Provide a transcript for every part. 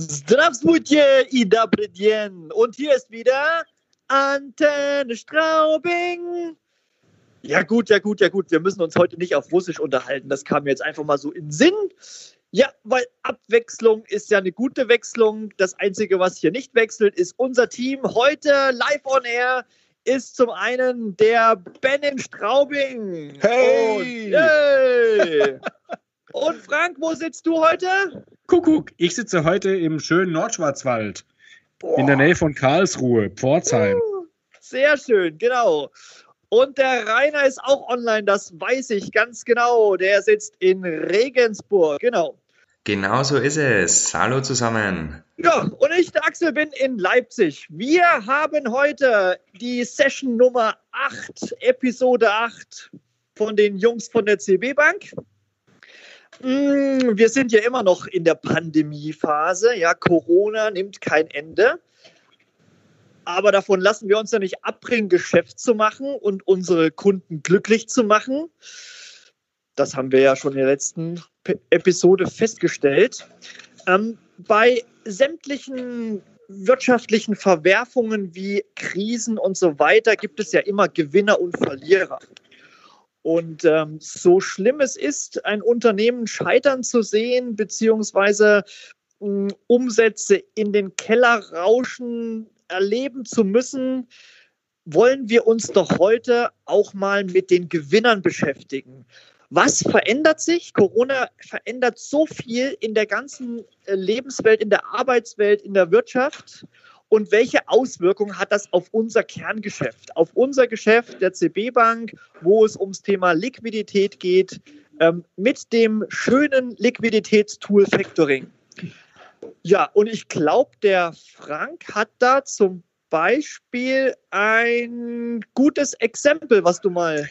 Здравствуйте и добрый день. Und hier ist wieder Antenne Straubing. Ja gut, ja gut, ja gut. Wir müssen uns heute nicht auf Russisch unterhalten. Das kam mir jetzt einfach mal so in den Sinn. Ja, weil Abwechslung ist ja eine gute Wechslung. Das Einzige, was hier nicht wechselt, ist unser Team. Heute live on air ist zum einen der Ben in Straubing. Hey! Und, hey. Und Frank, wo sitzt du heute? Kuckuck, ich sitze heute im schönen Nordschwarzwald. Boah. In der Nähe von Karlsruhe, Pforzheim. Uh, sehr schön, genau. Und der Rainer ist auch online, das weiß ich ganz genau. Der sitzt in Regensburg, genau. Genau so ist es. Hallo zusammen. Ja, und ich, der Axel, bin in Leipzig. Wir haben heute die Session Nummer 8, Episode 8 von den Jungs von der CB Bank. Mm, wir sind ja immer noch in der Pandemiephase. Ja, Corona nimmt kein Ende. Aber davon lassen wir uns ja nicht abbringen, Geschäft zu machen und unsere Kunden glücklich zu machen. Das haben wir ja schon in der letzten Episode festgestellt. Ähm, bei sämtlichen wirtschaftlichen Verwerfungen wie Krisen und so weiter gibt es ja immer Gewinner und Verlierer. Und ähm, so schlimm es ist, ein Unternehmen scheitern zu sehen, beziehungsweise äh, Umsätze in den Keller rauschen, erleben zu müssen, wollen wir uns doch heute auch mal mit den Gewinnern beschäftigen. Was verändert sich? Corona verändert so viel in der ganzen äh, Lebenswelt, in der Arbeitswelt, in der Wirtschaft und welche Auswirkungen hat das auf unser Kerngeschäft, auf unser Geschäft der CB Bank, wo es ums Thema Liquidität geht, ähm, mit dem schönen Liquiditätstool Factoring. Ja, und ich glaube, der Frank hat da zum Beispiel ein gutes Exempel, was du mal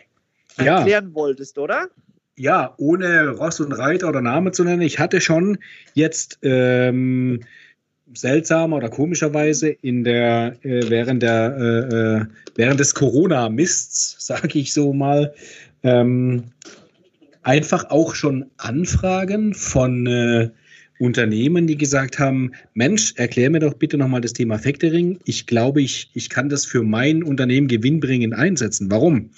ja. erklären wolltest, oder? Ja, ohne Ross und Reiter oder Name zu nennen. Ich hatte schon jetzt ähm, seltsamer oder komischerweise in der äh, während der äh, äh während des Corona-Mists, sage ich so mal, ähm, einfach auch schon Anfragen von äh, Unternehmen, die gesagt haben, Mensch, erklär mir doch bitte nochmal das Thema Factoring. Ich glaube, ich, ich kann das für mein Unternehmen gewinnbringend einsetzen. Warum?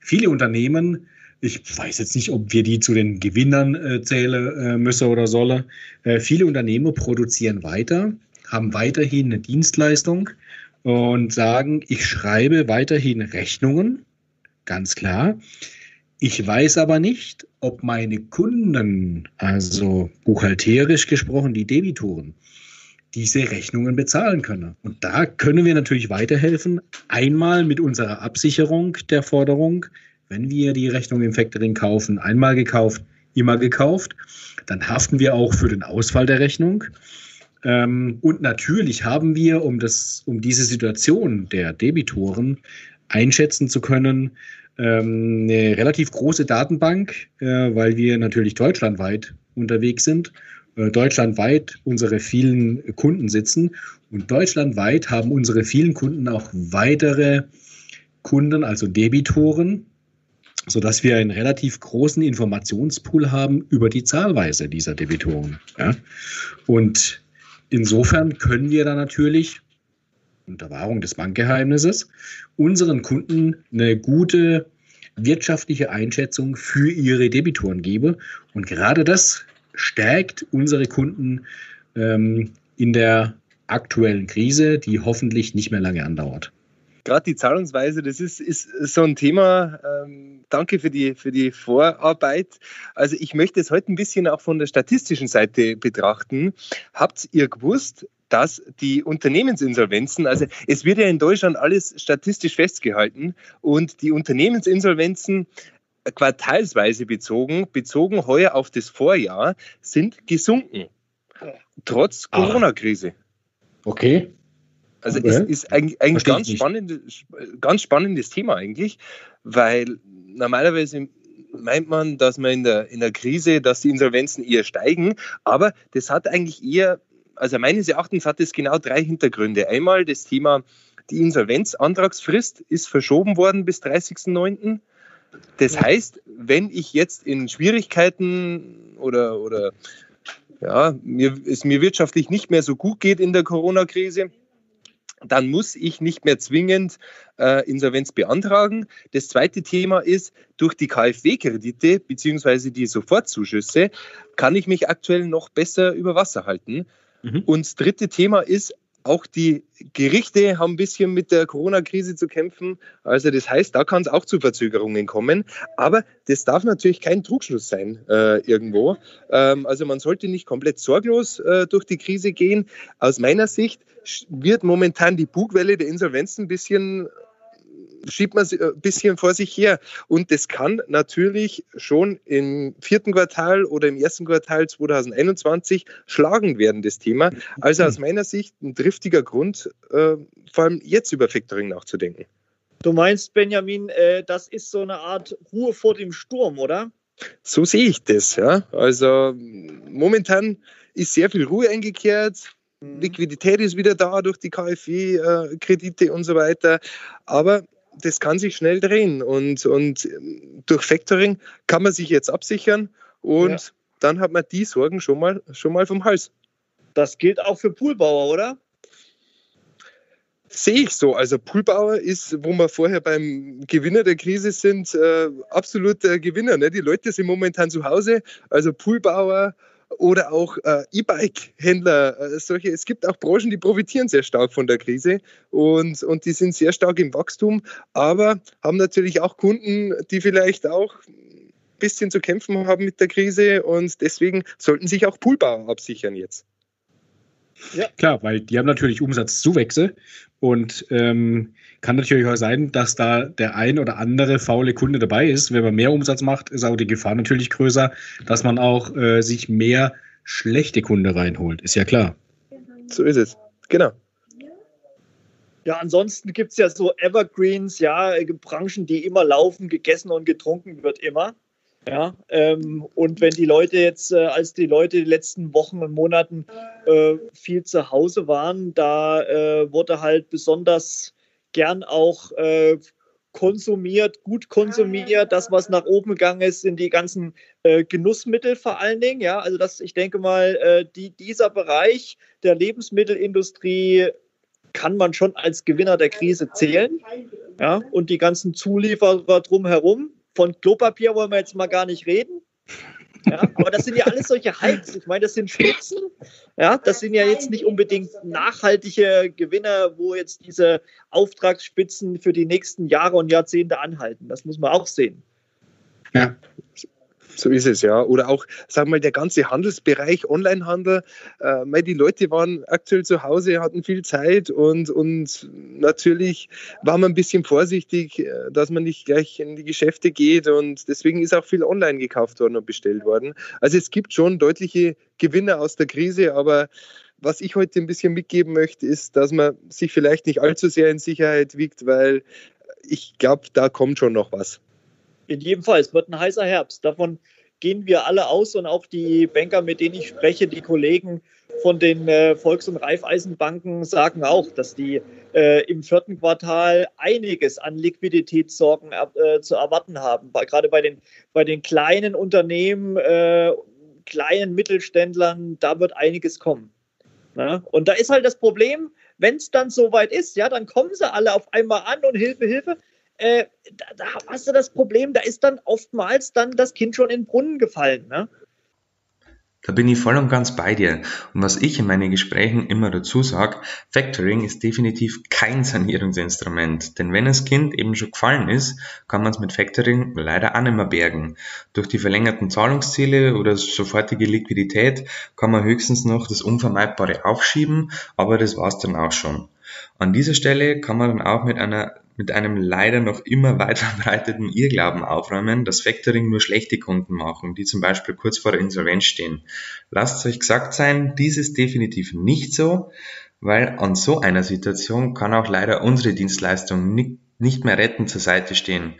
Viele Unternehmen ich weiß jetzt nicht, ob wir die zu den Gewinnern äh, zählen äh, müssen oder sollen. Äh, viele Unternehmer produzieren weiter, haben weiterhin eine Dienstleistung und sagen, ich schreibe weiterhin Rechnungen, ganz klar. Ich weiß aber nicht, ob meine Kunden, also buchhalterisch gesprochen, die Debitoren, diese Rechnungen bezahlen können. Und da können wir natürlich weiterhelfen. Einmal mit unserer Absicherung der Forderung, wenn wir die Rechnung im Factoring kaufen, einmal gekauft, immer gekauft, dann haften wir auch für den Ausfall der Rechnung. Ähm, und natürlich haben wir, um, das, um diese Situation der Debitoren einschätzen zu können, ähm, eine relativ große Datenbank, äh, weil wir natürlich deutschlandweit unterwegs sind, äh, deutschlandweit unsere vielen Kunden sitzen und deutschlandweit haben unsere vielen Kunden auch weitere Kunden, also Debitoren, sodass wir einen relativ großen Informationspool haben über die Zahlweise dieser Debitoren. Ja? Und insofern können wir da natürlich unter Wahrung des Bankgeheimnisses unseren Kunden eine gute wirtschaftliche Einschätzung für ihre Debitoren geben. Und gerade das stärkt unsere Kunden ähm, in der aktuellen Krise, die hoffentlich nicht mehr lange andauert gerade die Zahlungsweise, das ist, ist so ein Thema. Ähm, danke für die, für die Vorarbeit. Also ich möchte es heute ein bisschen auch von der statistischen Seite betrachten. Habt ihr gewusst, dass die Unternehmensinsolvenzen, also es wird ja in Deutschland alles statistisch festgehalten und die Unternehmensinsolvenzen quartalsweise bezogen, bezogen heuer auf das Vorjahr, sind gesunken. Trotz Corona-Krise. Okay. Also okay. es ist eigentlich ein ganz, spannendes, ganz spannendes Thema eigentlich, weil normalerweise meint man, dass man in der, in der Krise, dass die Insolvenzen eher steigen, aber das hat eigentlich eher, also meines Erachtens hat es genau drei Hintergründe. Einmal das Thema, die Insolvenzantragsfrist ist verschoben worden bis 30.09. Das heißt, wenn ich jetzt in Schwierigkeiten oder, oder ja, mir, es mir wirtschaftlich nicht mehr so gut geht in der Corona-Krise, dann muss ich nicht mehr zwingend äh, Insolvenz beantragen. Das zweite Thema ist, durch die KfW-Kredite bzw. die Sofortzuschüsse kann ich mich aktuell noch besser über Wasser halten. Mhm. Und das dritte Thema ist, auch die Gerichte haben ein bisschen mit der Corona-Krise zu kämpfen. Also das heißt, da kann es auch zu Verzögerungen kommen. Aber das darf natürlich kein Trugschluss sein äh, irgendwo. Ähm, also man sollte nicht komplett sorglos äh, durch die Krise gehen. Aus meiner Sicht wird momentan die Bugwelle der Insolvenzen ein bisschen schiebt man ein bisschen vor sich her. Und das kann natürlich schon im vierten Quartal oder im ersten Quartal 2021 schlagend werden, das Thema. Also aus meiner Sicht ein driftiger Grund, äh, vor allem jetzt über Factoring nachzudenken. Du meinst, Benjamin, äh, das ist so eine Art Ruhe vor dem Sturm, oder? So sehe ich das, ja. Also momentan ist sehr viel Ruhe eingekehrt. Mhm. Liquidität ist wieder da durch die KfW-Kredite äh, und so weiter. Aber das kann sich schnell drehen und, und durch Factoring kann man sich jetzt absichern und ja. dann hat man die Sorgen schon mal, schon mal vom Hals. Das gilt auch für Poolbauer, oder? Sehe ich so. Also Poolbauer ist, wo wir vorher beim Gewinner der Krise sind, äh, absolut der Gewinner. Ne? Die Leute sind momentan zu Hause. Also Poolbauer, oder auch äh, E-Bike-Händler. Äh, solche, es gibt auch Branchen, die profitieren sehr stark von der Krise und, und die sind sehr stark im Wachstum, aber haben natürlich auch Kunden, die vielleicht auch ein bisschen zu kämpfen haben mit der Krise und deswegen sollten sich auch Poolbauer absichern jetzt. Ja. Klar, weil die haben natürlich Umsatzzuwächse und ähm, kann natürlich auch sein, dass da der ein oder andere faule Kunde dabei ist. Wenn man mehr Umsatz macht, ist auch die Gefahr natürlich größer, dass man auch äh, sich mehr schlechte Kunde reinholt. Ist ja klar. So ist es. Genau. Ja, ansonsten gibt es ja so Evergreens, ja, Branchen, die immer laufen, gegessen und getrunken wird immer. Ja, ähm, und wenn die Leute jetzt, äh, als die Leute die letzten Wochen und Monaten äh, viel zu Hause waren, da äh, wurde halt besonders gern auch äh, konsumiert, gut konsumiert. Das, was nach oben gegangen ist, sind die ganzen äh, Genussmittel vor allen Dingen. Ja, also das, ich denke mal, äh, die, dieser Bereich der Lebensmittelindustrie kann man schon als Gewinner der Krise zählen. Ja, und die ganzen Zulieferer drumherum von Klopapier wollen wir jetzt mal gar nicht reden. Ja, aber das sind ja alles solche Hypes. Ich meine, das sind Spitzen. Ja, das sind ja jetzt nicht unbedingt nachhaltige Gewinner, wo jetzt diese Auftragsspitzen für die nächsten Jahre und Jahrzehnte anhalten. Das muss man auch sehen. Ja, so ist es, ja. Oder auch, sagen wir mal, der ganze Handelsbereich, Onlinehandel. Äh, die Leute waren aktuell zu Hause, hatten viel Zeit und, und natürlich war man ein bisschen vorsichtig, äh, dass man nicht gleich in die Geschäfte geht und deswegen ist auch viel online gekauft worden und bestellt worden. Also es gibt schon deutliche Gewinner aus der Krise, aber was ich heute ein bisschen mitgeben möchte, ist, dass man sich vielleicht nicht allzu sehr in Sicherheit wiegt, weil ich glaube, da kommt schon noch was. In jedem Fall, es wird ein heißer Herbst. Davon gehen wir alle aus und auch die Banker, mit denen ich spreche, die Kollegen von den äh, Volks- und Raiffeisenbanken sagen auch, dass die äh, im vierten Quartal einiges an Liquiditätssorgen äh, zu erwarten haben. Gerade bei den, bei den kleinen Unternehmen, äh, kleinen Mittelständlern, da wird einiges kommen. Na? Und da ist halt das Problem, wenn es dann soweit ist, ja, dann kommen sie alle auf einmal an und Hilfe, Hilfe äh, da, da, hast du das Problem, da ist dann oftmals dann das Kind schon in den Brunnen gefallen. Ne? Da bin ich voll und ganz bei dir. Und was ich in meinen Gesprächen immer dazu sage, Factoring ist definitiv kein Sanierungsinstrument. Denn wenn das Kind eben schon gefallen ist, kann man es mit Factoring leider auch nicht mehr bergen. Durch die verlängerten Zahlungsziele oder sofortige Liquidität kann man höchstens noch das Unvermeidbare aufschieben, aber das war's dann auch schon. An dieser Stelle kann man dann auch mit einer mit einem leider noch immer weit verbreiteten Irrglauben aufräumen, dass Factoring nur schlechte Kunden machen, die zum Beispiel kurz vor der Insolvenz stehen. Lasst euch gesagt sein, dies ist definitiv nicht so, weil an so einer Situation kann auch leider unsere Dienstleistung nicht mehr rettend zur Seite stehen.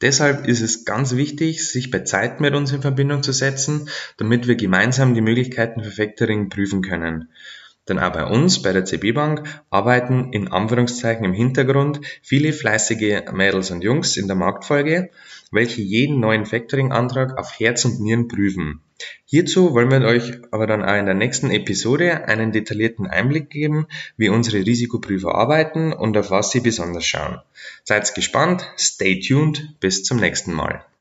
Deshalb ist es ganz wichtig, sich bei Zeit mit uns in Verbindung zu setzen, damit wir gemeinsam die Möglichkeiten für Factoring prüfen können. Denn auch bei uns, bei der CB Bank, arbeiten in Anführungszeichen im Hintergrund viele fleißige Mädels und Jungs in der Marktfolge, welche jeden neuen Factoring-Antrag auf Herz und Nieren prüfen. Hierzu wollen wir euch aber dann auch in der nächsten Episode einen detaillierten Einblick geben, wie unsere Risikoprüfer arbeiten und auf was sie besonders schauen. Seid gespannt, stay tuned, bis zum nächsten Mal.